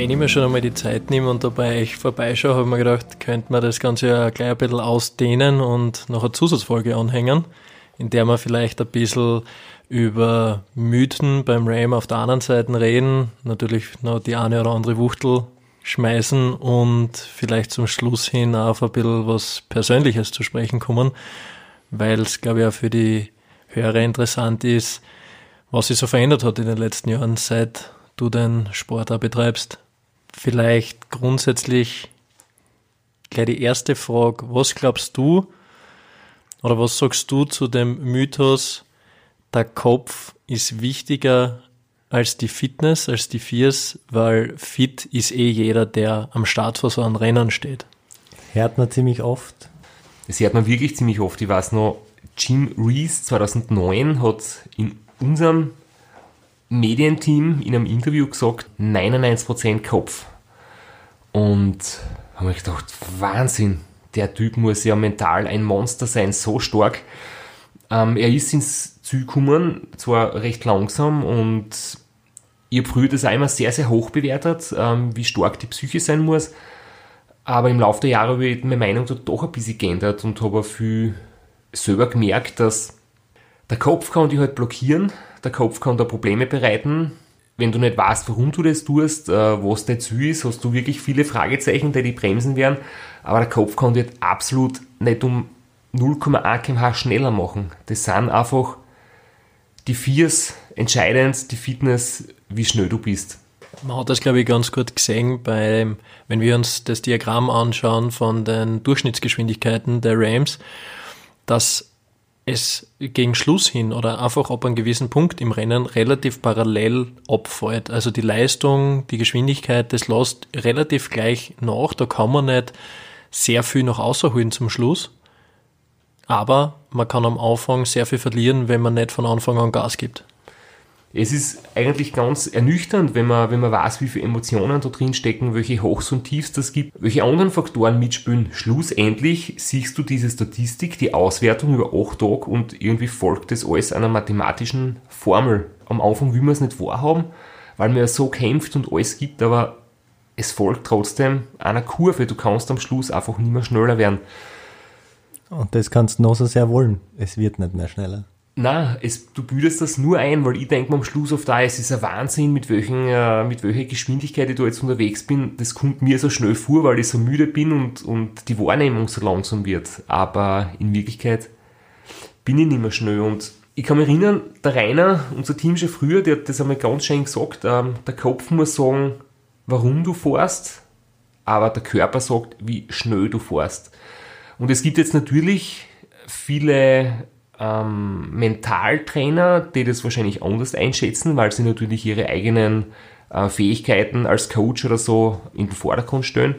Wenn ich mir schon einmal die Zeit nehme und dabei euch vorbeischaue, habe ich mir gedacht, könnte man das Ganze ja gleich ein bisschen ausdehnen und noch eine Zusatzfolge anhängen, in der wir vielleicht ein bisschen über Mythen beim Ram auf der anderen Seite reden, natürlich noch die eine oder andere Wuchtel schmeißen und vielleicht zum Schluss hin auf ein bisschen was Persönliches zu sprechen kommen, weil es, glaube ich, auch für die Hörer interessant ist, was sich so verändert hat in den letzten Jahren, seit du den Sport auch betreibst. Vielleicht grundsätzlich gleich die erste Frage. Was glaubst du oder was sagst du zu dem Mythos, der Kopf ist wichtiger als die Fitness, als die Viers, weil fit ist eh jeder, der am Start vor so einem Rennen steht. Hört man ziemlich oft. Das hört man wirklich ziemlich oft. Ich weiß noch, Jim Reese 2009 hat in unserem Medienteam in einem Interview gesagt, 99% Kopf. Und habe ich gedacht, Wahnsinn, der Typ muss ja mental ein Monster sein, so stark. Ähm, er ist ins Ziel gekommen, zwar recht langsam und ich habe früher das immer sehr, sehr hoch bewertet, ähm, wie stark die Psyche sein muss. Aber im Laufe der Jahre habe ich meine Meinung doch ein bisschen geändert und habe auch viel selber gemerkt, dass der Kopf kann dich halt blockieren, der Kopf kann da Probleme bereiten. Wenn du nicht weißt, warum du das tust, äh, was dein Ziel ist, hast du wirklich viele Fragezeichen, die die bremsen werden. Aber der Kopf kann dich absolut nicht um 0,1 kmh schneller machen. Das sind einfach die Viers entscheidend, die Fitness, wie schnell du bist. Man hat das, glaube ich, ganz gut gesehen, bei, wenn wir uns das Diagramm anschauen von den Durchschnittsgeschwindigkeiten der Rams, dass es gegen Schluss hin oder einfach ab einem gewissen Punkt im Rennen relativ parallel abfällt. Also die Leistung, die Geschwindigkeit, das lässt relativ gleich nach. Da kann man nicht sehr viel noch außerholen zum Schluss. Aber man kann am Anfang sehr viel verlieren, wenn man nicht von Anfang an Gas gibt es ist eigentlich ganz ernüchternd, wenn man, wenn man weiß, wie viele Emotionen da drin stecken, welche Hochs und Tiefs das gibt, welche anderen Faktoren mitspielen. Schlussendlich siehst du diese Statistik, die Auswertung über acht Tage und irgendwie folgt das alles einer mathematischen Formel. Am Anfang will man es nicht wahrhaben, weil man ja so kämpft und alles gibt, aber es folgt trotzdem einer Kurve. Du kannst am Schluss einfach nicht mehr schneller werden. Und das kannst du noch so sehr wollen. Es wird nicht mehr schneller. Na, du bildest das nur ein, weil ich denke mir am Schluss oft da, es ist ein Wahnsinn, mit, welchen, äh, mit welcher Geschwindigkeit ich da jetzt unterwegs bin. Das kommt mir so schnell vor, weil ich so müde bin und, und die Wahrnehmung so langsam wird. Aber in Wirklichkeit bin ich nicht mehr schnell. Und ich kann mich erinnern, der Rainer, unser Team schon früher, der hat das einmal ganz schön gesagt, ähm, der Kopf muss sagen, warum du fährst, aber der Körper sagt, wie schnell du fährst. Und es gibt jetzt natürlich viele ähm, Mentaltrainer, die das wahrscheinlich anders einschätzen, weil sie natürlich ihre eigenen äh, Fähigkeiten als Coach oder so in den Vordergrund stellen.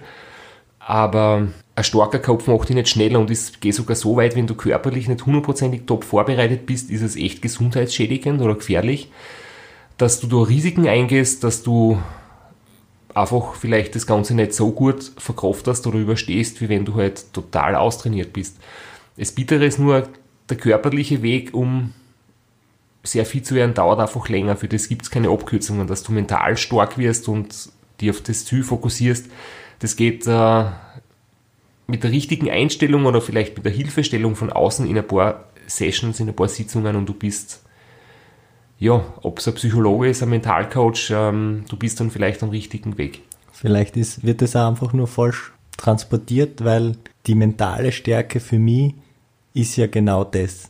Aber ein starker Kopf macht dich nicht schneller und es geht sogar so weit, wenn du körperlich nicht hundertprozentig top vorbereitet bist, ist es echt gesundheitsschädigend oder gefährlich, dass du da Risiken eingehst, dass du einfach vielleicht das Ganze nicht so gut verkraftest oder überstehst, wie wenn du halt total austrainiert bist. Das Bittere ist nur, der körperliche Weg, um sehr viel zu werden, dauert einfach länger. Für das gibt es keine Abkürzungen, dass du mental stark wirst und dich auf das Ziel fokussierst. Das geht äh, mit der richtigen Einstellung oder vielleicht mit der Hilfestellung von außen in ein paar Sessions, in ein paar Sitzungen und du bist, ja, ob es ein Psychologe ist, ein Mentalcoach, ähm, du bist dann vielleicht am richtigen Weg. Vielleicht ist, wird das auch einfach nur falsch transportiert, weil die mentale Stärke für mich ist ja genau das.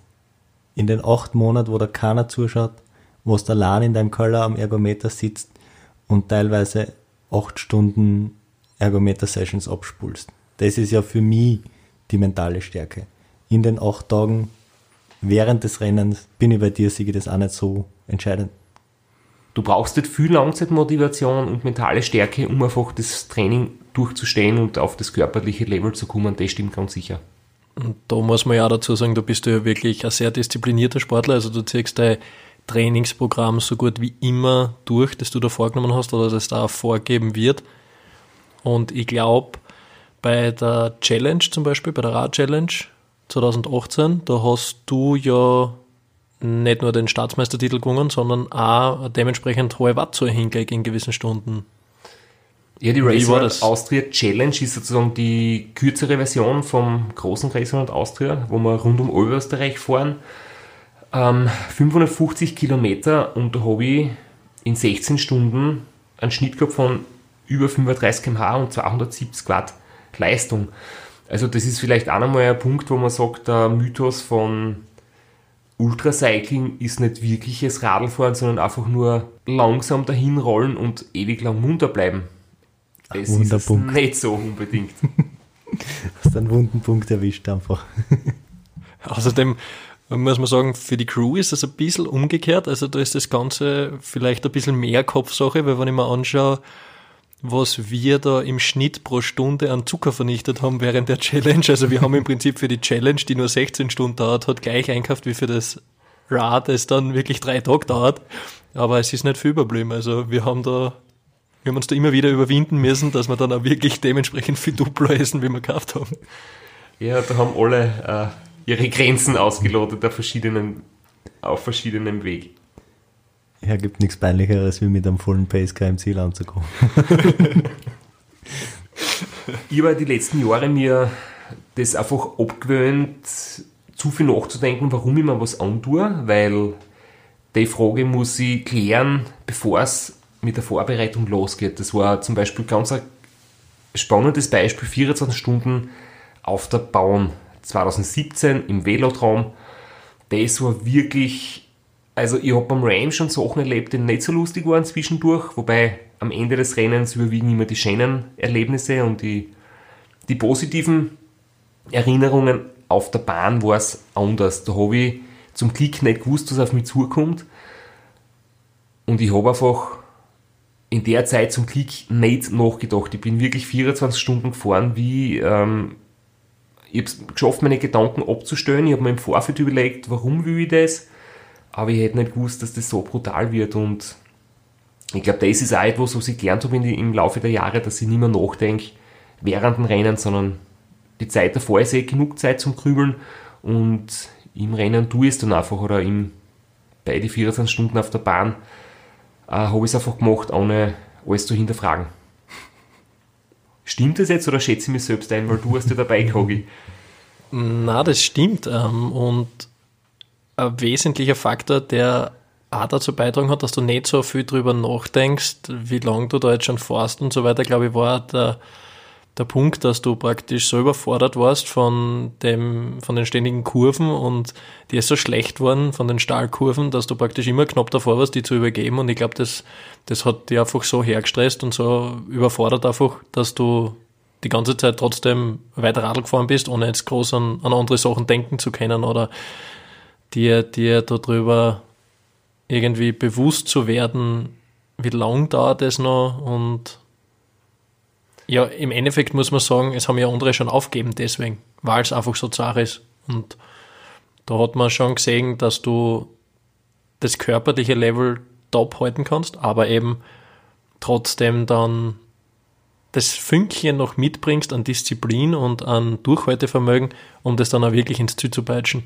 In den acht Monaten, wo da keiner zuschaut, wo du allein in deinem Keller am Ergometer sitzt und teilweise acht Stunden Ergometer-Sessions abspulst. Das ist ja für mich die mentale Stärke. In den acht Tagen während des Rennens bin ich bei dir, Sigi, das auch nicht so entscheidend. Du brauchst nicht viel Langzeitmotivation und mentale Stärke, um einfach das Training durchzustehen und auf das körperliche Level zu kommen. Das stimmt ganz sicher. Und da muss man ja dazu sagen, du bist ja wirklich ein sehr disziplinierter Sportler, also du ziehst deine Trainingsprogramm so gut wie immer durch, das du da vorgenommen hast oder das da vorgeben wird. Und ich glaube, bei der Challenge zum Beispiel, bei der Rad-Challenge 2018, da hast du ja nicht nur den Staatsmeistertitel gewonnen, sondern auch dementsprechend hohe Wattzahl hingekriegt in gewissen Stunden. Ja, die Race World Austria Challenge ist sozusagen die kürzere Version vom großen Race World Austria, wo wir rund um Oberösterreich fahren. Ähm, 550 Kilometer und da habe ich in 16 Stunden einen Schnitt gehabt von über 35 km/h und 270 Watt Leistung. Also das ist vielleicht auch nochmal ein Punkt, wo man sagt, der Mythos von Ultracycling ist nicht wirkliches Radlfahren, sondern einfach nur langsam dahin rollen und ewig lang munter bleiben. Das Wunderpunkt. ist nicht so unbedingt. Hast einen wunden Punkt erwischt einfach. Außerdem muss man sagen, für die Crew ist das ein bisschen umgekehrt. Also da ist das Ganze vielleicht ein bisschen mehr Kopfsache, weil wenn ich mir anschaue, was wir da im Schnitt pro Stunde an Zucker vernichtet haben während der Challenge. Also wir haben im Prinzip für die Challenge, die nur 16 Stunden dauert, hat gleich einkauft wie für das Rad, das dann wirklich drei Tage dauert. Aber es ist nicht viel überblieben. Also wir haben da, wir haben uns da immer wieder überwinden müssen, dass wir dann auch wirklich dementsprechend viel Duplo essen, wie wir gekauft haben. Ja, da haben alle äh, ihre Grenzen ausgelotet auf verschiedenen, auf verschiedenem Weg. Ja, gibt nichts peinlicheres, wie mit einem vollen Pacecar im Ziel anzukommen. ich habe die letzten Jahre mir das einfach abgewöhnt, zu viel nachzudenken, warum ich mir was antue, weil die Frage muss ich klären, bevor es mit der Vorbereitung losgeht. Das war zum Beispiel ganz ein spannendes Beispiel, 24 Stunden auf der Bahn 2017 im Velotraum. Das war wirklich also ich habe beim Ram schon Sachen erlebt, die nicht so lustig waren zwischendurch, wobei am Ende des Rennens überwiegen immer die schönen Erlebnisse und die, die positiven Erinnerungen. Auf der Bahn war es anders. Da habe ich zum Glück nicht gewusst, was auf mich zukommt. Und ich habe einfach in der Zeit zum Glück nicht nachgedacht. Ich bin wirklich 24 Stunden gefahren, wie ähm, ich habe es geschafft, meine Gedanken abzustellen. Ich habe mir im Vorfeld überlegt, warum will ich das? aber ich hätte nicht gewusst, dass das so brutal wird und ich glaube, das ist auch etwas, was ich gelernt habe im Laufe der Jahre, dass ich nicht mehr nachdenke während dem Rennen, sondern die Zeit davor ist eh genug Zeit zum Grübeln und im Rennen tue ich es dann einfach oder im, bei den 24 Stunden auf der Bahn äh, habe ich es einfach gemacht, ohne alles zu hinterfragen. Stimmt das jetzt oder schätze ich mich selbst ein, weil du hast ja dabei, Kogi? Na, das stimmt. Ähm, und ein wesentlicher Faktor, der auch dazu beitragen hat, dass du nicht so viel drüber nachdenkst, wie lange du da jetzt schon fährst und so weiter, glaube ich, war der, der Punkt, dass du praktisch so überfordert warst von dem, von den ständigen Kurven und die ist so schlecht waren von den Stahlkurven, dass du praktisch immer knapp davor warst, die zu übergeben. Und ich glaube, das, das hat dich einfach so hergestresst und so überfordert einfach, dass du die ganze Zeit trotzdem weiter Radl gefahren bist, ohne jetzt groß an, an andere Sachen denken zu können oder dir, dir darüber irgendwie bewusst zu werden, wie lang dauert es noch und ja, im Endeffekt muss man sagen, es haben ja andere schon aufgegeben deswegen, weil es einfach so zart ist. Und da hat man schon gesehen, dass du das körperliche Level top halten kannst, aber eben trotzdem dann das Fünkchen noch mitbringst an Disziplin und an Durchhaltevermögen, um das dann auch wirklich ins Ziel zu peitschen.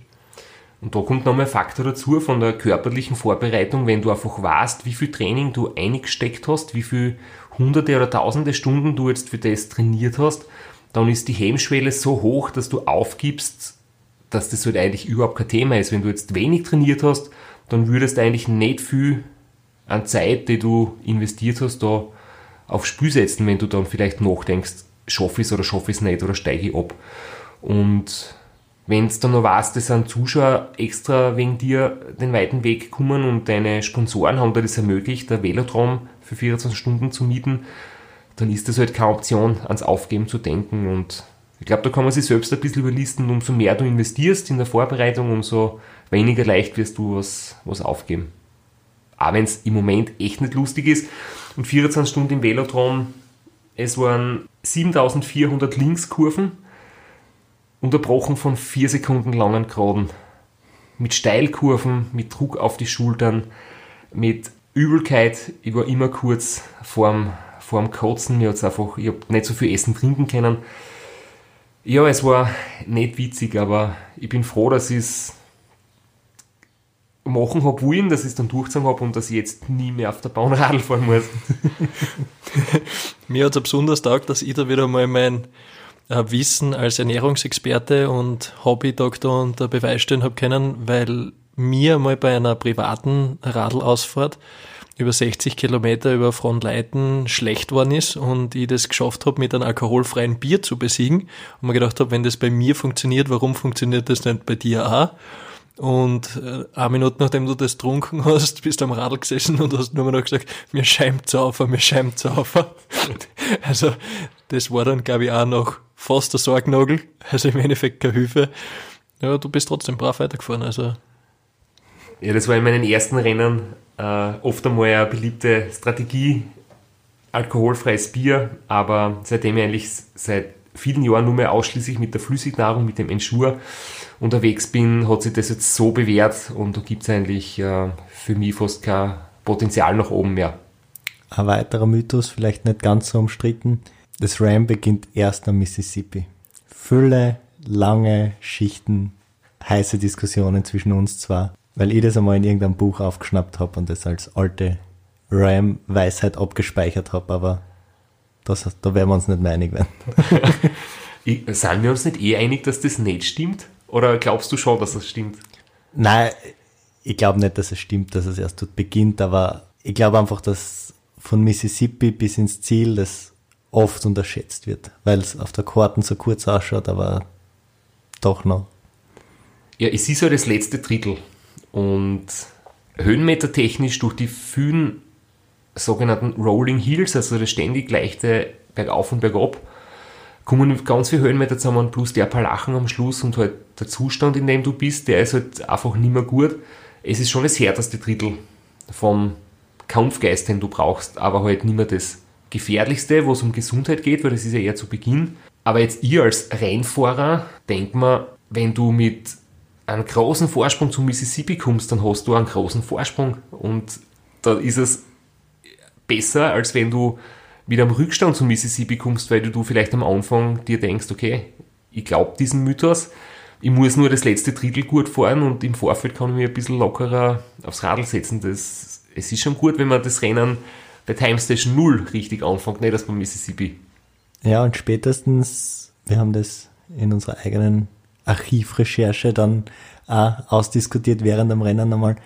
Und da kommt nochmal ein Faktor dazu von der körperlichen Vorbereitung, wenn du einfach weißt, wie viel Training du eingesteckt hast, wie viel hunderte oder tausende Stunden du jetzt für das trainiert hast, dann ist die Hemmschwelle so hoch, dass du aufgibst, dass das halt eigentlich überhaupt kein Thema ist. Wenn du jetzt wenig trainiert hast, dann würdest du eigentlich nicht viel an Zeit, die du investiert hast, da aufs Spiel setzen, wenn du dann vielleicht nachdenkst, schaffe ich es oder schaffe ich es nicht oder steige ich ab. Und wenn du dann noch weißt, dass ein Zuschauer extra wegen dir den weiten Weg kommen und deine Sponsoren haben dir das ermöglicht, der Velodrom für 24 Stunden zu mieten, dann ist das halt keine Option, ans Aufgeben zu denken. Und ich glaube, da kann man sich selbst ein bisschen überlisten. Umso mehr du investierst in der Vorbereitung, umso weniger leicht wirst du was, was aufgeben. Auch wenn es im Moment echt nicht lustig ist. Und 24 Stunden im Velodrom, es waren 7400 Linkskurven unterbrochen von vier Sekunden langen Geraden. mit Steilkurven, mit Druck auf die Schultern, mit Übelkeit. Ich war immer kurz vorm, vorm Kotzen. Mir hat's einfach, ich habe nicht so viel Essen trinken können. Ja, es war nicht witzig, aber ich bin froh, dass ich es machen habe wollen, dass ich es dann durchgezogen habe und dass ich jetzt nie mehr auf der Bahn Radl fahren muss. Mir hat es besonders taugt, dass ich da wieder mal mein äh, Wissen als Ernährungsexperte und Hobbydoktor unter Beweis stellen habe können, weil mir mal bei einer privaten Radlausfahrt über 60 Kilometer über Frontleiten schlecht worden ist und ich das geschafft habe, mit einem alkoholfreien Bier zu besiegen und mir gedacht habe, wenn das bei mir funktioniert, warum funktioniert das nicht bei dir auch? Und äh, eine Minute nachdem du das trunken hast, bist du am Radl gesessen und hast nur noch gesagt, mir schämt auf, mir schämt auf. also das war dann, glaube ich, auch noch fast der Sorgnagel, also im Endeffekt keine Hilfe. Ja, du bist trotzdem brav weitergefahren, also. Ja, das war in meinen ersten Rennen äh, oft einmal eine beliebte Strategie, alkoholfreies Bier, aber seitdem ich eigentlich seit vielen Jahren nur mehr ausschließlich mit der Flüssignahrung, mit dem Ensure unterwegs bin, hat sich das jetzt so bewährt und da gibt es eigentlich äh, für mich fast kein Potenzial nach oben mehr. Ein weiterer Mythos, vielleicht nicht ganz so umstritten, das Ram beginnt erst am Mississippi. Fülle, lange Schichten, heiße Diskussionen zwischen uns zwar, weil ich das einmal in irgendeinem Buch aufgeschnappt habe und das als alte Ram-Weisheit abgespeichert habe, aber das, da werden wir uns nicht mehr einig werden. Sind wir uns nicht eh einig, dass das nicht stimmt? Oder glaubst du schon, dass das stimmt? Nein, ich glaube nicht, dass es stimmt, dass es erst dort beginnt, aber ich glaube einfach, dass von Mississippi bis ins Ziel das oft unterschätzt wird, weil es auf der Karten so kurz ausschaut, aber doch noch. Ja, es ist ja das letzte Drittel und höhenmetertechnisch durch die vielen sogenannten Rolling Hills, also das ständig leichte Bergauf und Bergab, kommen ganz viele Höhenmeter zusammen, plus der paar Lachen am Schluss und halt der Zustand, in dem du bist, der ist halt einfach nicht mehr gut. Es ist schon das härteste Drittel vom Kampfgeist, den du brauchst, aber halt nicht mehr das gefährlichste, wo es um Gesundheit geht, weil das ist ja eher zu Beginn. Aber jetzt ihr als Rennfahrer, denk mal, wenn du mit einem großen Vorsprung zum Mississippi kommst, dann hast du einen großen Vorsprung und da ist es besser, als wenn du mit einem Rückstand zum Mississippi kommst, weil du vielleicht am Anfang dir denkst, okay, ich glaube diesen Mythos, ich muss nur das letzte Drittel gut fahren und im Vorfeld kann ich mich ein bisschen lockerer aufs Radl setzen. Das, es ist schon gut, wenn man das Rennen bei Time Station 0 richtig anfängt, nicht erst beim Mississippi. Ja, und spätestens, wir haben das in unserer eigenen Archivrecherche dann auch ausdiskutiert während dem Rennen einmal.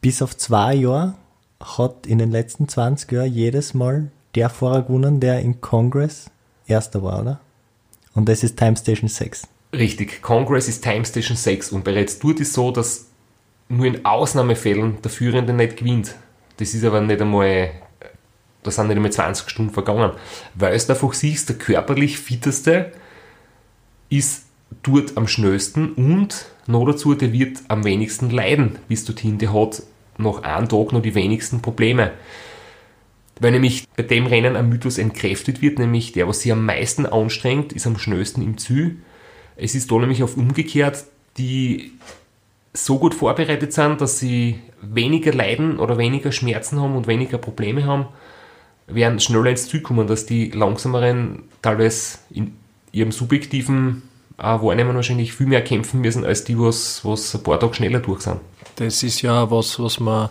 Bis auf zwei Jahre hat in den letzten 20 Jahren jedes Mal der Fahrer gewonnen, der im Congress erster war, oder? Und das ist Time Station 6. Richtig, Congress ist Time Station 6 und bereits dort ist so, dass nur in Ausnahmefällen der Führende nicht gewinnt. Das ist aber nicht einmal, da sind nicht einmal 20 Stunden vergangen, weil es einfach siehst, der körperlich fitteste ist dort am schnellsten und noch dazu, der wird am wenigsten leiden bis dorthin. Der hat nach einem Tag noch die wenigsten Probleme. Weil nämlich bei dem Rennen ein Mythos entkräftet wird, nämlich der, was sich am meisten anstrengt, ist am schnellsten im Ziel. Es ist da nämlich auf umgekehrt, die so gut vorbereitet sind, dass sie weniger Leiden oder weniger Schmerzen haben und weniger Probleme haben, werden schneller ins Ziel kommen, dass die langsameren teilweise in ihrem subjektiven äh, Wahrnehmen wahrscheinlich viel mehr kämpfen müssen, als die, was, was ein paar Tage schneller durch sind. Das ist ja was, was man,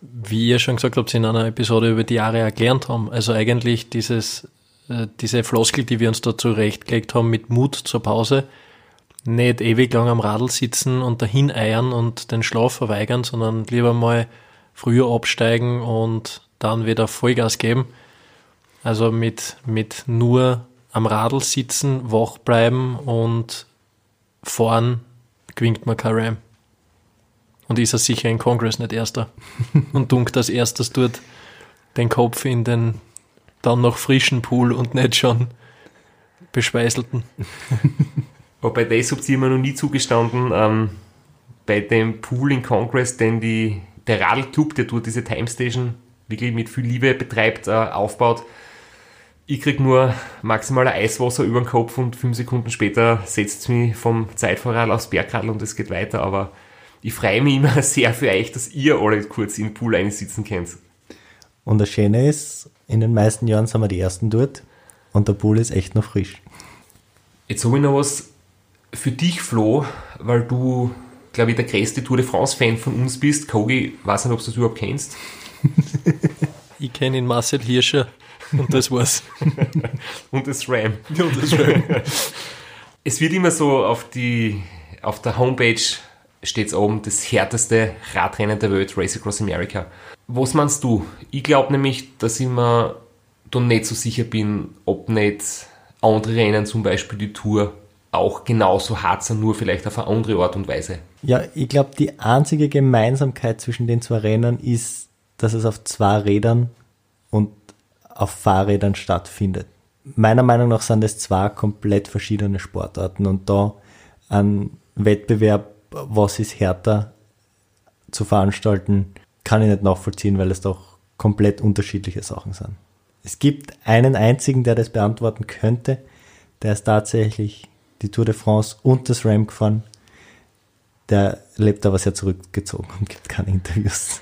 wie ihr schon gesagt habt, in einer Episode über die Jahre erklärt haben. Also eigentlich dieses, äh, diese Floskel, die wir uns da zurechtgelegt haben mit Mut zur Pause, nicht ewig lang am Radl sitzen und dahin eiern und den Schlaf verweigern, sondern lieber mal früher absteigen und dann wieder Vollgas geben. Also mit, mit nur am Radl sitzen, wach bleiben und fahren, gewinnt man kein Ram. Und ist er sicher in Congress nicht Erster. und dunkt als erstes dort den Kopf in den dann noch frischen Pool und nicht schon beschweißelten. Wobei das habt ihr mir noch nie zugestanden, ähm, bei dem Pool in Congress, den die, der Radlclub, der dort diese Time Station wirklich mit viel Liebe betreibt, äh, aufbaut, Ich krieg nur maximale Eiswasser über den Kopf und fünf Sekunden später setzt es mich vom Zeitvorrat aufs Bergradl und es geht weiter. Aber ich freue mich immer sehr für euch, dass ihr alle kurz in den Pool einsitzen könnt. Und das Schöne ist, in den meisten Jahren sind wir die Ersten dort und der Pool ist echt noch frisch. Jetzt habe ich noch was für dich, Flo, weil du, glaube ich, der größte Tour de France-Fan von uns bist. Kogi, weiß nicht, ob du das überhaupt kennst. ich kenne ihn Marcel Hirscher. Und das war's. und das RAM. Und das RAM. es wird immer so auf die, auf der Homepage steht oben das härteste Radrennen der Welt, Race Across America. Was meinst du? Ich glaube nämlich, dass ich mir da nicht so sicher bin, ob nicht andere Rennen, zum Beispiel die Tour, auch genauso hart sind, nur vielleicht auf eine andere Art und Weise. Ja, ich glaube, die einzige Gemeinsamkeit zwischen den zwei Rennen ist, dass es auf zwei Rädern und auf Fahrrädern stattfindet. Meiner Meinung nach sind es zwei komplett verschiedene Sportarten und da ein Wettbewerb, was ist härter zu veranstalten, kann ich nicht nachvollziehen, weil es doch komplett unterschiedliche Sachen sind. Es gibt einen einzigen, der das beantworten könnte, der ist tatsächlich die Tour de France und das Ram gefahren. Der lebt aber sehr zurückgezogen und gibt keine Interviews.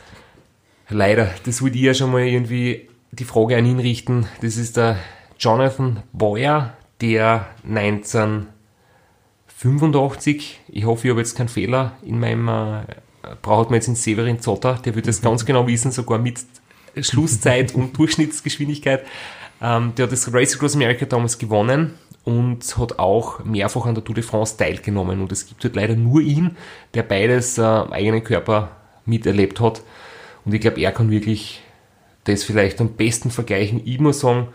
Leider, das würde ich ja schon mal irgendwie die Frage an ihn richten. Das ist der Jonathan Boyer, der 1985, ich hoffe, ich habe jetzt keinen Fehler in meinem, äh, braucht man jetzt in Severin Zotter, der wird das ganz genau wissen, sogar mit Schlusszeit und Durchschnittsgeschwindigkeit. Ähm, der hat das Race Across America damals gewonnen und hat auch mehrfach an der Tour de France teilgenommen. Und es gibt halt leider nur ihn, der beides äh, am eigenen Körper miterlebt hat. Und ich glaube, er kann wirklich das vielleicht am besten vergleichen. Ich muss sagen,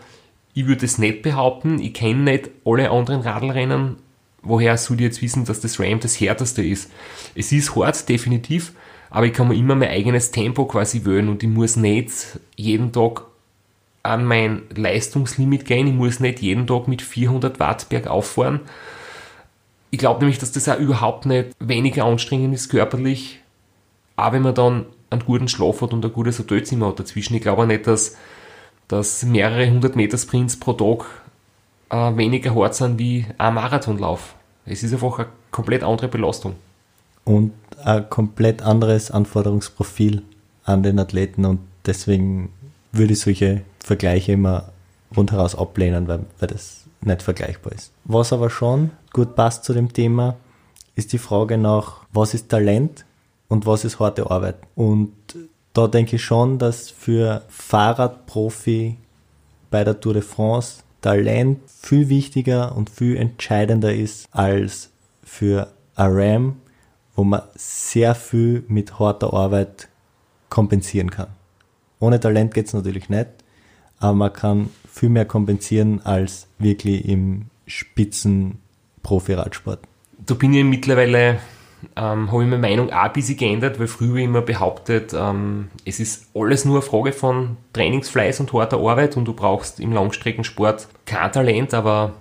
ich würde es nicht behaupten. Ich kenne nicht alle anderen Radlrennen. Woher soll ich jetzt wissen, dass das Ram das härteste ist? Es ist hart, definitiv, aber ich kann mir immer mein eigenes Tempo quasi wählen und ich muss nicht jeden Tag an mein Leistungslimit gehen. Ich muss nicht jeden Tag mit 400 Watt bergauf fahren. Ich glaube nämlich, dass das auch überhaupt nicht weniger anstrengend ist körperlich, auch wenn man dann einen guten Schlaf hat und ein gutes Hotelzimmer hat dazwischen. Ich glaube auch nicht, dass, dass mehrere hundert Meter Sprints pro Tag äh, weniger hart sind wie ein Marathonlauf. Es ist einfach eine komplett andere Belastung. Und ein komplett anderes Anforderungsprofil an den Athleten und deswegen würde ich solche Vergleiche immer rundheraus ablehnen, weil, weil das nicht vergleichbar ist. Was aber schon gut passt zu dem Thema, ist die Frage nach, was ist Talent und was ist harte Arbeit. Und da denke ich schon, dass für Fahrradprofi bei der Tour de France Talent viel wichtiger und viel entscheidender ist als für Ram, wo man sehr viel mit harter Arbeit kompensieren kann. Ohne Talent geht es natürlich nicht, aber man kann viel mehr kompensieren als wirklich im Spitzen Profi-Radsport. Da bin ich mittlerweile ähm, habe ich meine Meinung auch ein bisschen geändert, weil früher immer behauptet, ähm, es ist alles nur eine Frage von Trainingsfleiß und harter Arbeit und du brauchst im Langstreckensport kein Talent, aber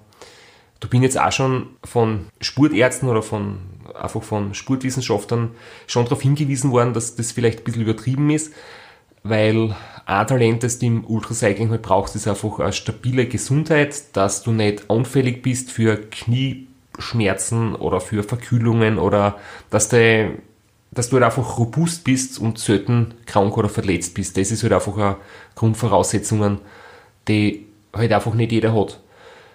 du bin jetzt auch schon von Sportärzten oder von einfach von Sportwissenschaftlern schon darauf hingewiesen worden, dass das vielleicht ein bisschen übertrieben ist, weil ein Talent, das du im Ultracycling halt brauchst, ist einfach eine stabile Gesundheit, dass du nicht anfällig bist für Knie Schmerzen oder für Verkühlungen oder dass, de, dass du halt einfach robust bist und selten krank oder verletzt bist. Das ist halt einfach eine Grundvoraussetzungen, die halt einfach nicht jeder hat.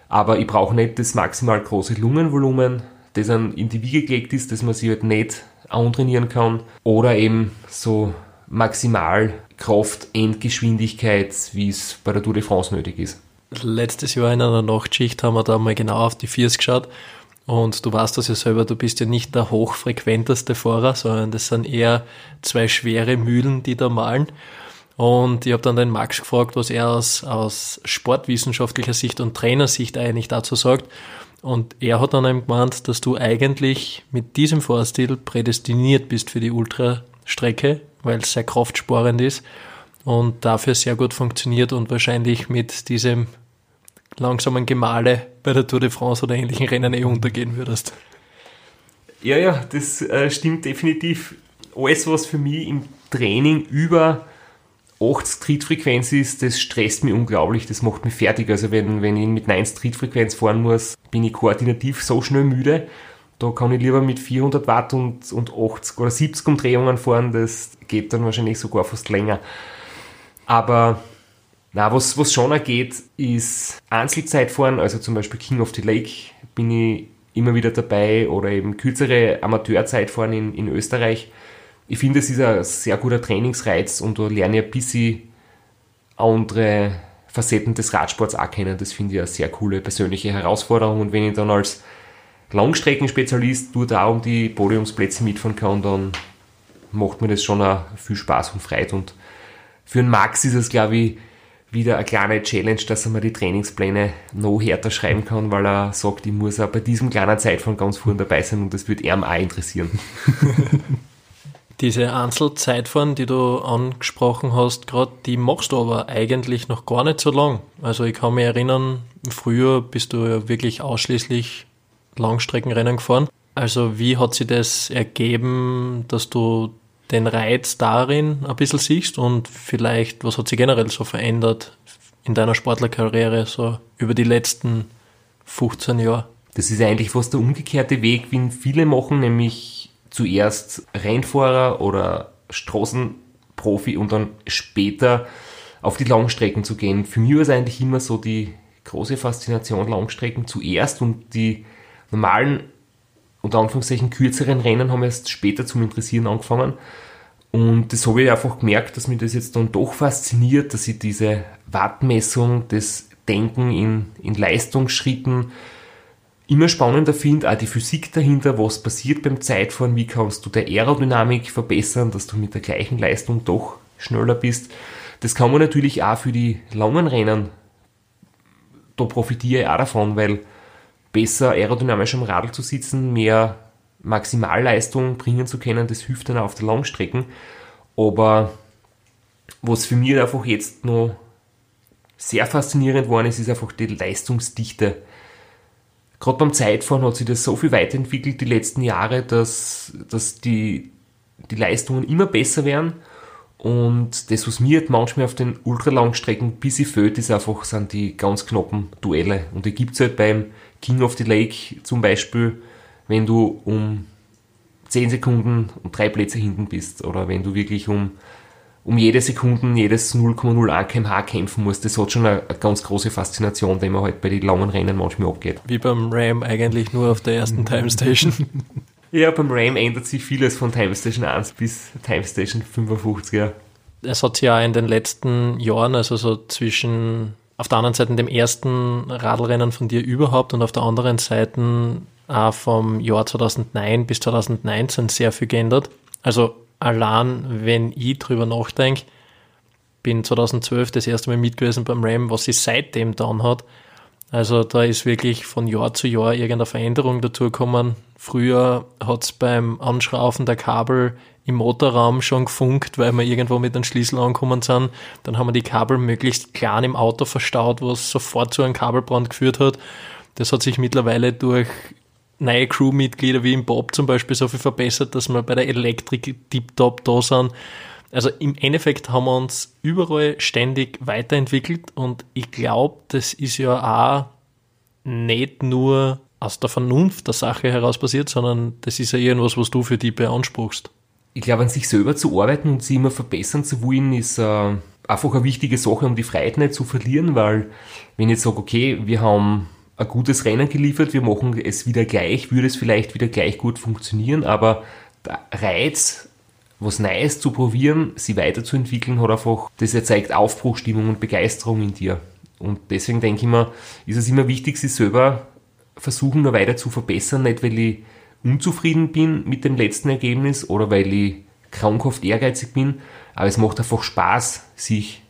Aber ich brauche nicht das maximal große Lungenvolumen, das dann in die Wiege gelegt ist, dass man sich halt nicht antrainieren kann. Oder eben so maximal Kraft, Endgeschwindigkeit, wie es bei der Tour de France nötig ist. Letztes Jahr in einer Nachtschicht haben wir da mal genau auf die Viers geschaut und du weißt das ja selber, du bist ja nicht der hochfrequenteste Fahrer, sondern das sind eher zwei schwere Mühlen, die da malen. Und ich habe dann den Max gefragt, was er aus, aus sportwissenschaftlicher Sicht und Trainersicht eigentlich dazu sagt. Und er hat dann eben gemeint, dass du eigentlich mit diesem Fahrstil prädestiniert bist für die Ultrastrecke, weil es sehr kraftsparend ist und dafür sehr gut funktioniert und wahrscheinlich mit diesem langsamen Gemale bei der Tour de France oder ähnlichen Rennen eh untergehen würdest. Ja, ja, das äh, stimmt definitiv. Alles, was für mich im Training über 8 Trittfrequenz ist, das stresst mich unglaublich, das macht mich fertig. Also wenn, wenn ich mit 9 Trittfrequenz fahren muss, bin ich koordinativ so schnell müde. Da kann ich lieber mit 400 Watt und, und 80 oder 70 Umdrehungen fahren, das geht dann wahrscheinlich sogar fast länger. Aber na, was, was schon geht, ist Einzelzeitfahren, also zum Beispiel King of the Lake bin ich immer wieder dabei oder eben kürzere Amateurzeitfahren in, in Österreich. Ich finde, es ist ein sehr guter Trainingsreiz und da lerne ich ein bisschen andere Facetten des Radsports auch kennen. Das finde ich eine sehr coole persönliche Herausforderung und wenn ich dann als Langstreckenspezialist dort auch um die Podiumsplätze mitfahren kann, dann macht mir das schon auch viel Spaß und Freude und für einen Max ist es, glaube ich, wieder eine kleine Challenge, dass er mir die Trainingspläne noch härter schreiben kann, weil er sagt, ich muss auch bei diesem kleinen Zeitfahren ganz vorne dabei sein und das würde er auch interessieren. Diese Einzelzeitfahren, die du angesprochen hast, gerade, die machst du aber eigentlich noch gar nicht so lang. Also ich kann mich erinnern, früher bist du ja wirklich ausschließlich Langstreckenrennen gefahren. Also wie hat sich das ergeben, dass du den Reiz darin ein bisschen siehst und vielleicht, was hat sich generell so verändert in deiner Sportlerkarriere so über die letzten 15 Jahre? Das ist eigentlich fast der umgekehrte Weg, wie ihn viele machen, nämlich zuerst Rennfahrer oder Straßenprofi und dann später auf die Langstrecken zu gehen. Für mich war es eigentlich immer so die große Faszination Langstrecken zuerst und die normalen unter Anführungszeichen kürzeren Rennen haben erst später zum Interessieren angefangen. Und das habe ich einfach gemerkt, dass mich das jetzt dann doch fasziniert, dass ich diese Wattmessung, das Denken in, in Leistungsschritten immer spannender finde, auch die Physik dahinter, was passiert beim Zeitfahren, wie kannst du der Aerodynamik verbessern, dass du mit der gleichen Leistung doch schneller bist. Das kann man natürlich auch für die langen Rennen, da profitiere ich auch davon, weil besser aerodynamisch am Radl zu sitzen, mehr Maximalleistung bringen zu können, das hilft dann auch auf der Langstrecken. Aber was für mich einfach jetzt noch sehr faszinierend war, ist, ist einfach die Leistungsdichte. Gerade beim Zeitfahren hat sich das so viel weiterentwickelt die letzten Jahre, dass, dass die, die Leistungen immer besser werden. Und das, was mir manchmal auf den Ultralangstrecken ein bisschen fehlt, ist einfach, sind die ganz knappen Duelle. Und die gibt es halt beim King of the Lake zum Beispiel, wenn du um 10 Sekunden und drei Plätze hinten bist oder wenn du wirklich um, um jede Sekunde, jedes 0,01 kmh kämpfen musst, das hat schon eine, eine, ganz große Faszination, die man halt bei den langen Rennen manchmal abgeht. Wie beim Ram eigentlich nur auf der ersten Time Station. ja, beim Ram ändert sich vieles von Time Station 1 bis Time Station 55, ja. Es hat ja in den letzten Jahren, also so zwischen auf der anderen Seite dem ersten Radlrennen von dir überhaupt und auf der anderen Seite auch vom Jahr 2009 bis 2019 sehr viel geändert. Also allein, wenn ich drüber nachdenke, bin 2012 das erste Mal mitgewesen beim RAM, was sich seitdem dann hat. Also da ist wirklich von Jahr zu Jahr irgendeine Veränderung dazu gekommen. Früher hat es beim Anschraufen der Kabel im Motorraum schon gefunkt, weil wir irgendwo mit einem Schlüssel angekommen sind. Dann haben wir die Kabel möglichst klein im Auto verstaut, was sofort zu einem Kabelbrand geführt hat. Das hat sich mittlerweile durch neue Crewmitglieder wie im Bob zum Beispiel so viel verbessert, dass wir bei der Elektrik tiptop da sind. Also im Endeffekt haben wir uns überall ständig weiterentwickelt und ich glaube, das ist ja auch nicht nur aus der Vernunft der Sache heraus passiert, sondern das ist ja irgendwas, was du für die beanspruchst ich glaube, an sich selber zu arbeiten und sich immer verbessern zu wollen, ist äh, einfach eine wichtige Sache, um die Freiheit nicht zu verlieren, weil wenn ich jetzt sage, okay, wir haben ein gutes Rennen geliefert, wir machen es wieder gleich, würde es vielleicht wieder gleich gut funktionieren, aber der Reiz, was Neues zu probieren, sie weiterzuentwickeln, hat einfach, das erzeugt Aufbruchstimmung und Begeisterung in dir. Und deswegen denke ich mir, ist es immer wichtig, sich selber versuchen, noch weiter zu verbessern, nicht weil ich unzufrieden bin mit dem letzten Ergebnis oder weil ich krankhaft ehrgeizig bin, aber es macht einfach Spaß, sich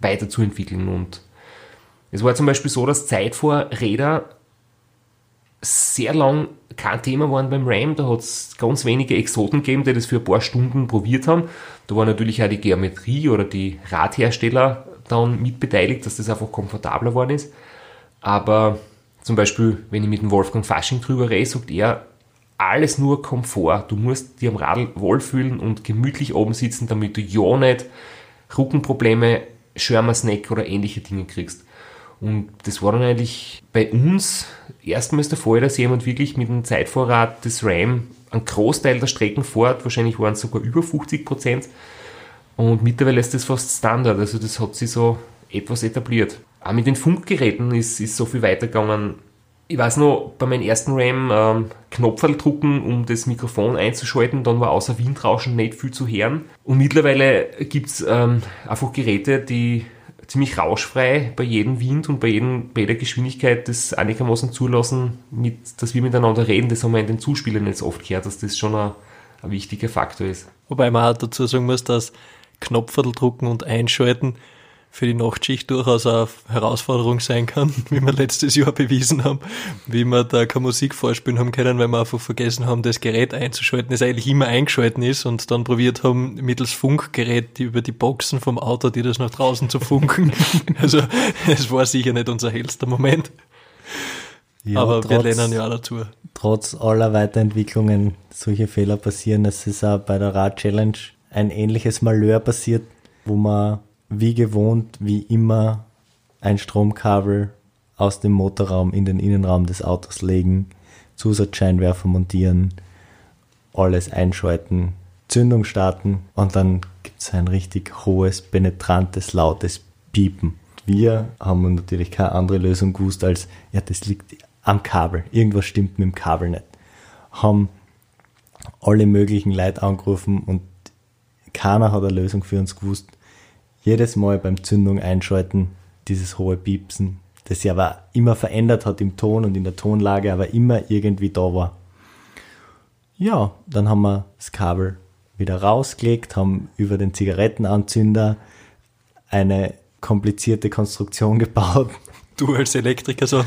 weiterzuentwickeln. Und es war zum Beispiel so, dass Zeitvorräder sehr lang kein Thema waren beim RAM. Da hat es ganz wenige Exoten gegeben, die das für ein paar Stunden probiert haben. Da war natürlich auch die Geometrie oder die Radhersteller dann mitbeteiligt, dass das einfach komfortabler geworden ist. Aber zum Beispiel, wenn ich mit dem Wolfgang Fasching drüber rede, sagt er, alles nur Komfort. Du musst dir am Radl wohlfühlen und gemütlich oben sitzen, damit du ja nicht Rückenprobleme, Schirmer-Snack oder ähnliche Dinge kriegst. Und das war dann eigentlich bei uns erstmals der Fall, dass jemand wirklich mit einem Zeitvorrat des RAM einen Großteil der Strecken fährt, wahrscheinlich waren es sogar über 50 Prozent. Und mittlerweile ist das fast Standard, also das hat sich so etwas etabliert. Auch mit den Funkgeräten ist, ist so viel weitergegangen. Ich weiß noch, bei meinem ersten RAM ähm, Knopferl drucken, um das Mikrofon einzuschalten, dann war außer Windrauschen nicht viel zu hören. Und mittlerweile gibt es ähm, einfach Geräte, die ziemlich rauschfrei bei jedem Wind und bei, jedem, bei jeder Geschwindigkeit das einigermaßen zulassen, mit, dass wir miteinander reden. Das haben wir in den Zuspielern jetzt oft gehört, dass das schon ein, ein wichtiger Faktor ist. Wobei man auch dazu sagen muss, dass Knopferl drucken und einschalten für die Nachtschicht durchaus eine Herausforderung sein kann, wie wir letztes Jahr bewiesen haben, wie wir da keine Musik vorspielen haben können, weil wir einfach vergessen haben, das Gerät einzuschalten, das eigentlich immer eingeschalten ist und dann probiert haben, mittels Funkgerät über die Boxen vom Auto, die das nach draußen zu funken. also es war sicher nicht unser hellster Moment. Ja, Aber trotz, wir lernen ja auch dazu. Trotz aller Weiterentwicklungen solche Fehler passieren. Es ist auch bei der Rad-Challenge ein ähnliches Malheur passiert, wo man wie gewohnt, wie immer, ein Stromkabel aus dem Motorraum in den Innenraum des Autos legen, Zusatzscheinwerfer montieren, alles einschalten, Zündung starten und dann gibt es ein richtig hohes, penetrantes, lautes Piepen. Wir haben natürlich keine andere Lösung gewusst als, ja, das liegt am Kabel. Irgendwas stimmt mit dem Kabel nicht. Haben alle möglichen Leute angerufen und keiner hat eine Lösung für uns gewusst jedes Mal beim Zündung einschalten, dieses hohe Piepsen, das sich aber immer verändert hat im Ton und in der Tonlage, aber immer irgendwie da war. Ja, dann haben wir das Kabel wieder rausgelegt, haben über den Zigarettenanzünder eine komplizierte Konstruktion gebaut. Du als Elektrikersohn?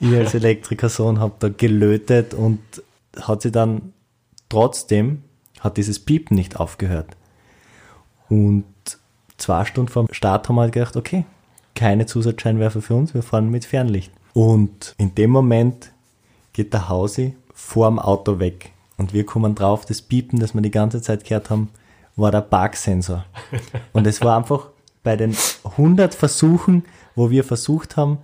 Ich als Elektrikersohn habe da gelötet und hat sie dann trotzdem, hat dieses Piepen nicht aufgehört. Und zwei Stunden vor dem Start haben wir halt gedacht, okay, keine Zusatzscheinwerfer für uns, wir fahren mit Fernlicht. Und in dem Moment geht der Hausi vor dem Auto weg. Und wir kommen drauf, das Piepen, das wir die ganze Zeit gehört haben, war der Parksensor. Und es war einfach bei den 100 Versuchen, wo wir versucht haben,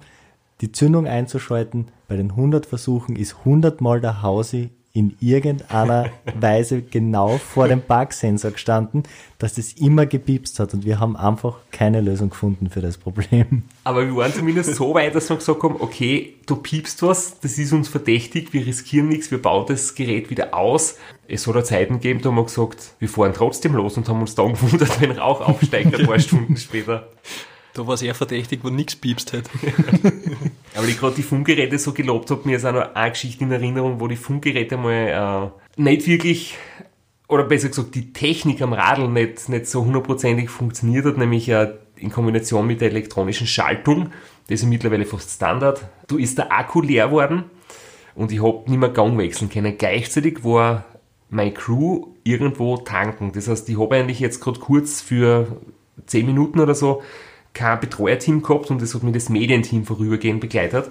die Zündung einzuschalten, bei den 100 Versuchen ist 100 Mal der Hausi in irgendeiner Weise genau vor dem Parksensor gestanden, dass das immer gepiepst hat und wir haben einfach keine Lösung gefunden für das Problem. Aber wir waren zumindest so weit, dass wir gesagt haben, okay, du piepst was, das ist uns verdächtig, wir riskieren nichts, wir bauen das Gerät wieder aus. Es hat Zeiten gegeben, da haben wir gesagt, wir fahren trotzdem los und haben uns dann gewundert, wenn Rauch aufsteigt ein paar Stunden später. Da war es eher verdächtig, wo nichts piepst hat. Aber ich gerade die Funkgeräte so gelobt habe, mir ist auch noch eine Geschichte in Erinnerung, wo die Funkgeräte mal äh, nicht wirklich, oder besser gesagt, die Technik am Radl nicht, nicht so hundertprozentig funktioniert hat, nämlich äh, in Kombination mit der elektronischen Schaltung. Das ist mittlerweile fast Standard. Da ist der Akku leer geworden und ich habe nicht mehr Gang wechseln können. Gleichzeitig war meine Crew irgendwo tanken. Das heißt, ich habe eigentlich jetzt gerade kurz für 10 Minuten oder so kein Betreuerteam gehabt und das hat mir das Medienteam vorübergehend begleitet.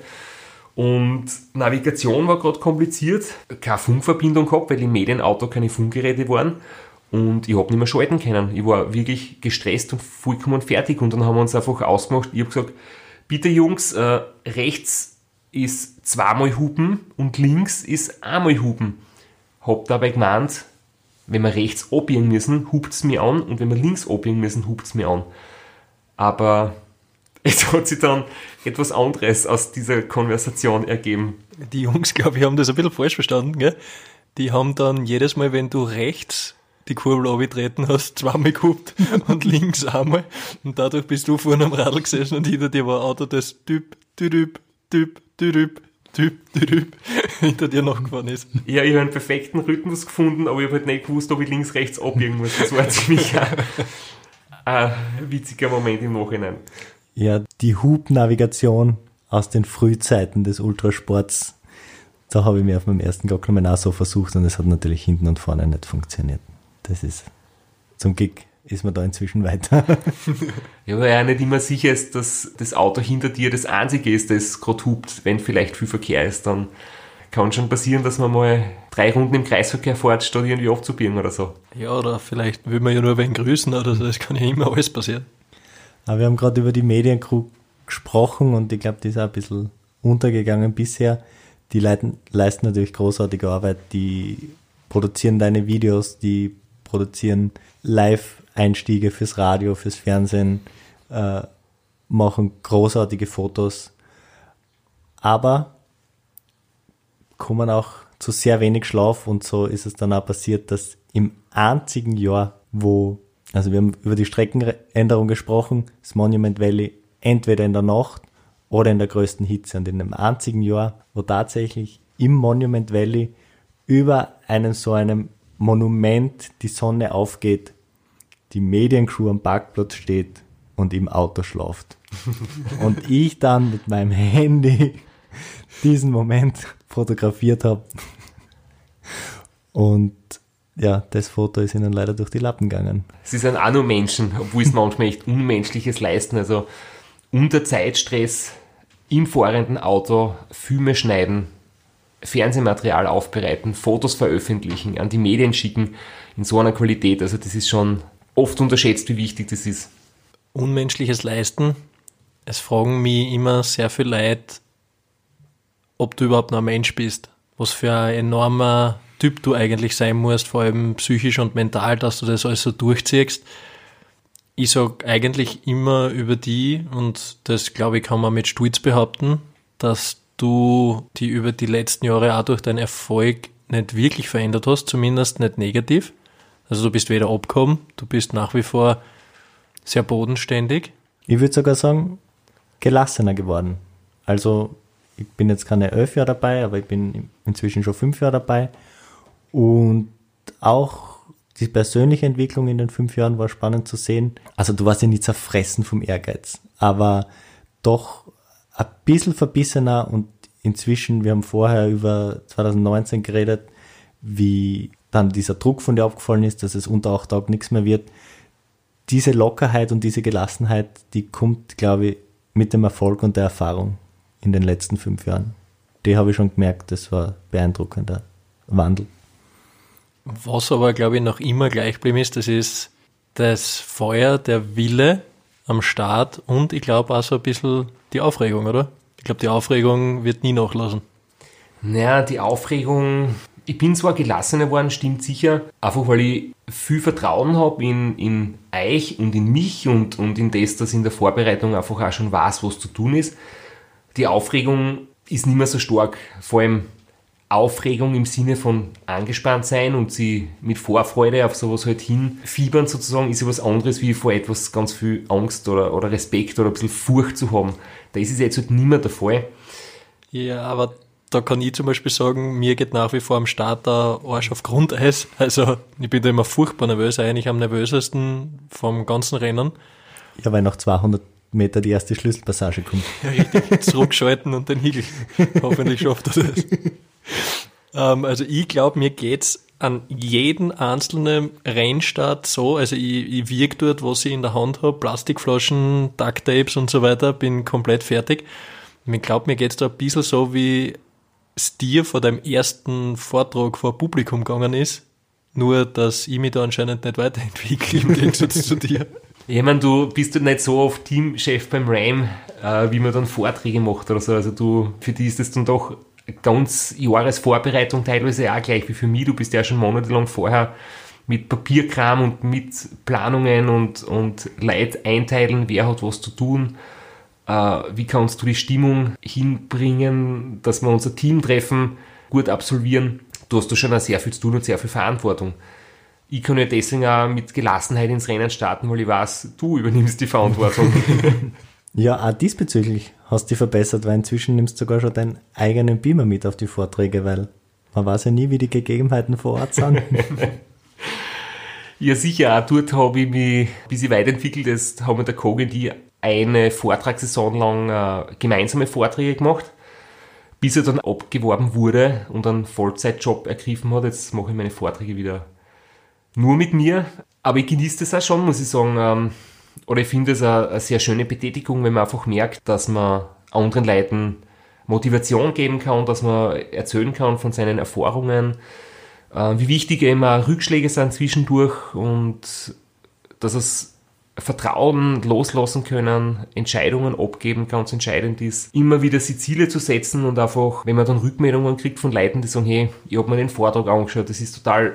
Und Navigation war gerade kompliziert, keine Funkverbindung gehabt, weil im Medienauto keine Funkgeräte waren. Und ich habe nicht mehr schalten können. Ich war wirklich gestresst und vollkommen fertig. Und dann haben wir uns einfach ausgemacht. Ich habe gesagt, bitte Jungs, äh, rechts ist zweimal Hupen und links ist einmal Hupen. Hab dabei gemeint, wenn wir rechts abbiegen müssen, hupt es mir an und wenn wir links abbiegen müssen, hupt es mir an. Aber es hat sich dann etwas anderes aus dieser Konversation ergeben. Die Jungs, glaube ich, haben das ein bisschen falsch verstanden. Gell? Die haben dann jedes Mal, wenn du rechts die Kurbel abgetreten hast, zweimal gehupt und links einmal. Und dadurch bist du vorne am Radl gesessen und hinter dir war ein Auto, das Typ, Typ, Typ, Typ, Typ, Typ hinter dir noch gefahren ist. Ja, ich habe einen perfekten Rhythmus gefunden, aber ich habe halt nicht gewusst, ob ich links, rechts abbiegen muss. Das war ziemlich ein witziger Moment im Nachhinein. Ja, die Hubnavigation aus den Frühzeiten des Ultrasports, da habe ich mir auf meinem ersten Gockelmann auch so versucht und es hat natürlich hinten und vorne nicht funktioniert. Das ist zum Glück ist man da inzwischen weiter. ja, weil ja nicht immer sicher ist, dass das Auto hinter dir das einzige ist, das gerade hupt. Wenn vielleicht viel Verkehr ist, dann kann schon passieren, dass man mal drei Runden im Kreisverkehr fährt, statt irgendwie aufzubiegen oder so. Ja, oder vielleicht will man ja nur wen grüßen oder so, das kann ja immer alles passieren. Aber wir haben gerade über die Mediencrew gesprochen und ich glaube, die ist auch ein bisschen untergegangen bisher. Die leiten, leisten natürlich großartige Arbeit, die produzieren deine Videos, die produzieren Live-Einstiege fürs Radio, fürs Fernsehen, äh, machen großartige Fotos, aber kommen auch zu sehr wenig Schlaf und so ist es dann auch passiert, dass im einzigen Jahr, wo, also wir haben über die Streckenänderung gesprochen, das Monument Valley entweder in der Nacht oder in der größten Hitze und in dem einzigen Jahr, wo tatsächlich im Monument Valley über einem so einem Monument die Sonne aufgeht, die Mediencrew am Parkplatz steht und im Auto schlaft. und ich dann mit meinem Handy diesen Moment fotografiert habe. Und ja, das Foto ist ihnen leider durch die Lappen gegangen. Sie sind auch nur Menschen, obwohl es manchmal echt Unmenschliches leisten. Also unter Zeitstress im fahrenden Auto Filme schneiden, Fernsehmaterial aufbereiten, Fotos veröffentlichen, an die Medien schicken in so einer Qualität. Also das ist schon oft unterschätzt, wie wichtig das ist. Unmenschliches Leisten. Es fragen mich immer sehr viel Leute, ob du überhaupt noch ein Mensch bist. Was für ein enormer Typ du eigentlich sein musst, vor allem psychisch und mental, dass du das alles so durchziehst. Ich sag eigentlich immer über die, und das glaube ich kann man mit Stolz behaupten, dass du die über die letzten Jahre auch durch deinen Erfolg nicht wirklich verändert hast, zumindest nicht negativ. Also du bist weder abgekommen, du bist nach wie vor sehr bodenständig. Ich würde sogar sagen, gelassener geworden. Also ich bin jetzt keine elf Jahre dabei, aber ich bin inzwischen schon fünf Jahre dabei. Und auch die persönliche Entwicklung in den fünf Jahren war spannend zu sehen. Also du warst ja nicht zerfressen vom Ehrgeiz, aber doch ein bisschen verbissener und inzwischen, wir haben vorher über 2019 geredet, wie dann dieser Druck von dir aufgefallen ist, dass es unter acht Tagen nichts mehr wird. Diese Lockerheit und diese Gelassenheit, die kommt, glaube ich, mit dem Erfolg und der Erfahrung in den letzten fünf Jahren. Die habe ich schon gemerkt, das war beeindruckender Wandel. Was aber, glaube ich, noch immer gleich geblieben ist, das ist das Feuer, der Wille am Start und ich glaube auch so ein bisschen die Aufregung, oder? Ich glaube, die Aufregung wird nie nachlassen. Naja, die Aufregung, ich bin zwar gelassener geworden, stimmt sicher, einfach weil ich viel Vertrauen habe in, in euch und in mich und, und in das, dass ich in der Vorbereitung einfach auch schon weiß, was zu tun ist. Die Aufregung ist nicht mehr so stark, vor allem Aufregung im Sinne von angespannt sein und sie mit Vorfreude auf sowas halt hinfiebern sozusagen, ist ja was anderes, wie vor etwas ganz viel Angst oder, oder Respekt oder ein bisschen Furcht zu haben. Da ist es jetzt halt nicht mehr der Fall. Ja, aber da kann ich zum Beispiel sagen, mir geht nach wie vor am Start der Arsch auf Grundeis. Also ich bin da immer furchtbar nervös, eigentlich am nervösesten vom ganzen Rennen. Ja, weil nach 200 Meter die erste Schlüsselpassage kommt. Ja, richtig. Zurückschalten und den Higel. Hoffentlich schafft er das. Ähm, also ich glaube, mir geht's an jeden einzelnen Rennstart so, also ich, ich wirke dort, was ich in der Hand habe, Plastikflaschen, Ducktapes und so weiter, bin komplett fertig. Ich glaube, mir geht's da ein bisschen so, wie es dir vor deinem ersten Vortrag vor Publikum gegangen ist, nur dass ich mich da anscheinend nicht weiterentwickle im Gegensatz zu dir. Ich meine, du bist ja nicht so oft Teamchef beim RAM, äh, wie man dann Vorträge macht oder so. Also du, für die ist das dann doch ganz Jahresvorbereitung teilweise auch gleich wie für mich. Du bist ja schon monatelang vorher mit Papierkram und mit Planungen und, und Leid einteilen, wer hat was zu tun, äh, wie kannst du die Stimmung hinbringen, dass wir unser Teamtreffen gut absolvieren. Du hast da schon auch sehr viel zu tun und sehr viel Verantwortung. Ich kann ja deswegen auch mit Gelassenheit ins Rennen starten, weil ich weiß, du übernimmst die Verantwortung. Ja, auch diesbezüglich hast du dich verbessert, weil inzwischen nimmst du sogar schon deinen eigenen Beamer mit auf die Vorträge, weil man weiß ja nie, wie die Gegebenheiten vor Ort sind. ja, sicher, auch dort habe ich mich, bis ich weiterentwickelt ist, haben wir der Kogen die eine Vortragssaison lang äh, gemeinsame Vorträge gemacht, bis er dann abgeworben wurde und einen Vollzeitjob ergriffen hat. Jetzt mache ich meine Vorträge wieder nur mit mir, aber ich genieße das auch schon, muss ich sagen. Ähm, oder ich finde es eine, sehr schöne Betätigung, wenn man einfach merkt, dass man anderen Leuten Motivation geben kann, dass man erzählen kann von seinen Erfahrungen, äh, wie wichtig immer Rückschläge sind zwischendurch und dass es Vertrauen loslassen können, Entscheidungen abgeben ganz entscheidend ist, immer wieder die Ziele zu setzen und einfach, wenn man dann Rückmeldungen kriegt von Leuten, die sagen, hey, ich habe mir den Vortrag angeschaut, das ist total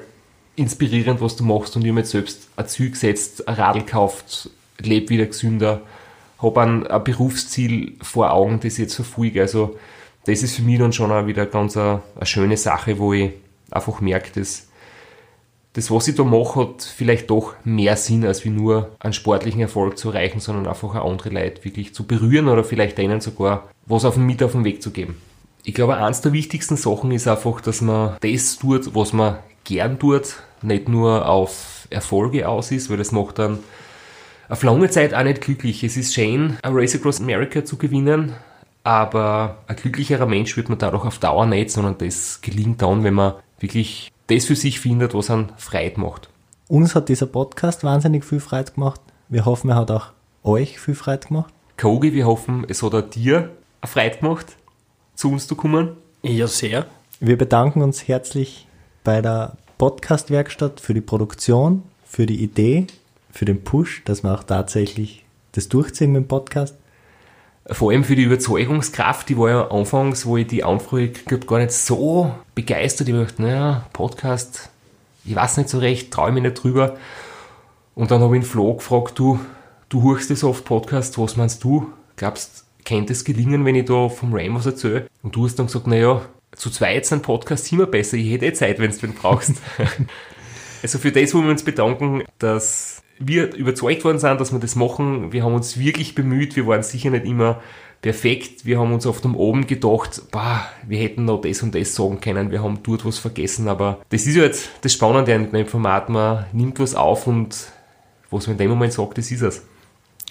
inspirierend, was du machst und ich habe mir selbst ein Ziel gesetzt, ein Radl gekauft, lebe wieder gesünder, habe ein, ein, Berufsziel vor Augen, das ich jetzt verfolge. Also das ist für mich dann schon auch wieder ganz eine, eine schöne Sache, wo ich einfach merke, dass das, was ich da mache, hat vielleicht doch mehr Sinn, als wie nur einen sportlichen Erfolg zu erreichen, sondern einfach auch andere Leute wirklich zu berühren oder vielleicht denen sogar was auf mit auf den Weg zu geben. Ich glaube, eins der wichtigsten Sachen ist einfach, dass man das tut, was man gern tut, nicht nur auf Erfolge aus ist, weil das macht dann auf lange Zeit auch nicht glücklich. Es ist schön, ein Race Across America zu gewinnen, aber ein glücklicherer Mensch wird man dadurch auf Dauer nicht, sondern das gelingt dann, wenn man wirklich das für sich findet, was einen Freude macht. Uns hat dieser Podcast wahnsinnig viel Freude gemacht. Wir hoffen, er hat auch euch viel Freude gemacht. Kogi, wir hoffen, es hat auch dir eine Freude gemacht, zu uns zu kommen. Ja, sehr. Wir bedanken uns herzlich bei der Podcast-Werkstatt für die Produktion, für die Idee, für den Push, dass wir auch tatsächlich das durchziehen mit dem Podcast. Vor allem für die Überzeugungskraft, die war ja anfangs, wo ich die Anfrage gekriegt gar nicht so begeistert. Ich dachte, naja, Podcast, ich weiß nicht so recht, traue mich nicht drüber. Und dann habe ich ihn Flo gefragt, du, du hörst das oft Podcast, was meinst du? Glaubst, könnte es gelingen, wenn ich da vom Rain was erzähle? Und du hast dann gesagt, naja, zu zweit sind Podcasts immer besser, ich hätte eh Zeit, wenn du den brauchst. also für das wollen wir uns bedanken, dass wir überzeugt worden sind, dass wir das machen. Wir haben uns wirklich bemüht. Wir waren sicher nicht immer perfekt. Wir haben uns oft am Oben gedacht, bah, wir hätten noch das und das sagen können. Wir haben dort was vergessen. Aber das ist ja jetzt das Spannende an dem Format. Man nimmt was auf und was man in dem Moment sagt, das ist es.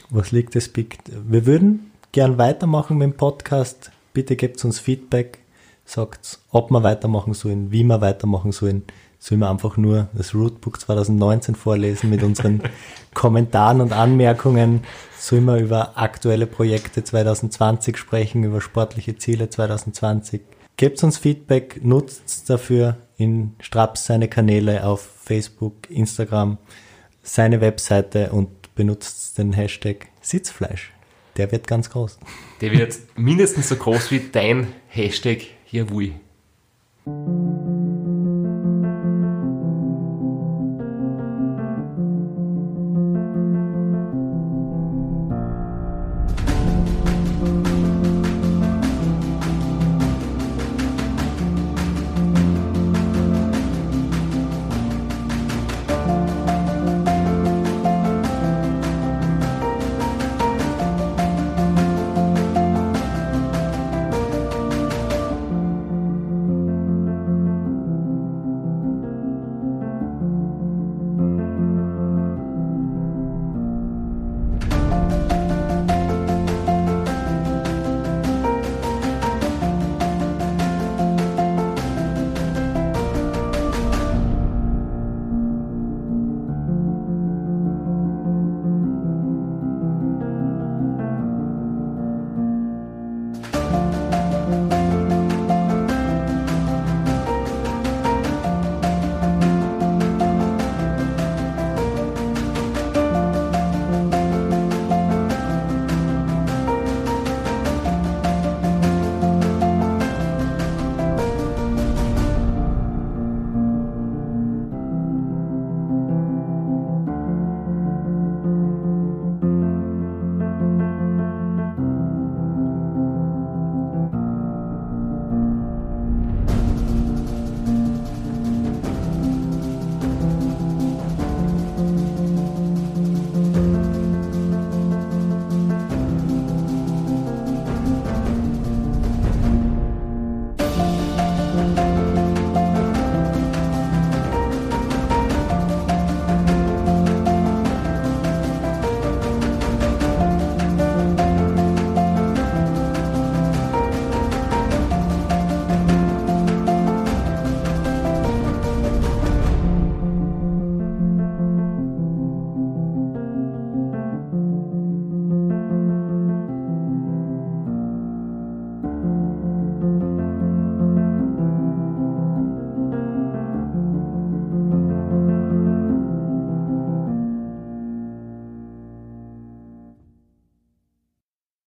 Was liegt das Big? Wir würden gern weitermachen mit dem Podcast. Bitte gebt uns Feedback. Sagt, ob wir weitermachen sollen, wie wir weitermachen sollen sollen wir einfach nur das Rootbook 2019 vorlesen mit unseren Kommentaren und Anmerkungen? Sollen wir über aktuelle Projekte 2020 sprechen, über sportliche Ziele 2020? Gebt uns Feedback, nutzt dafür in Straps seine Kanäle auf Facebook, Instagram, seine Webseite und benutzt den Hashtag Sitzfleisch. Der wird ganz groß. Der wird mindestens so groß wie dein Hashtag E Yavui.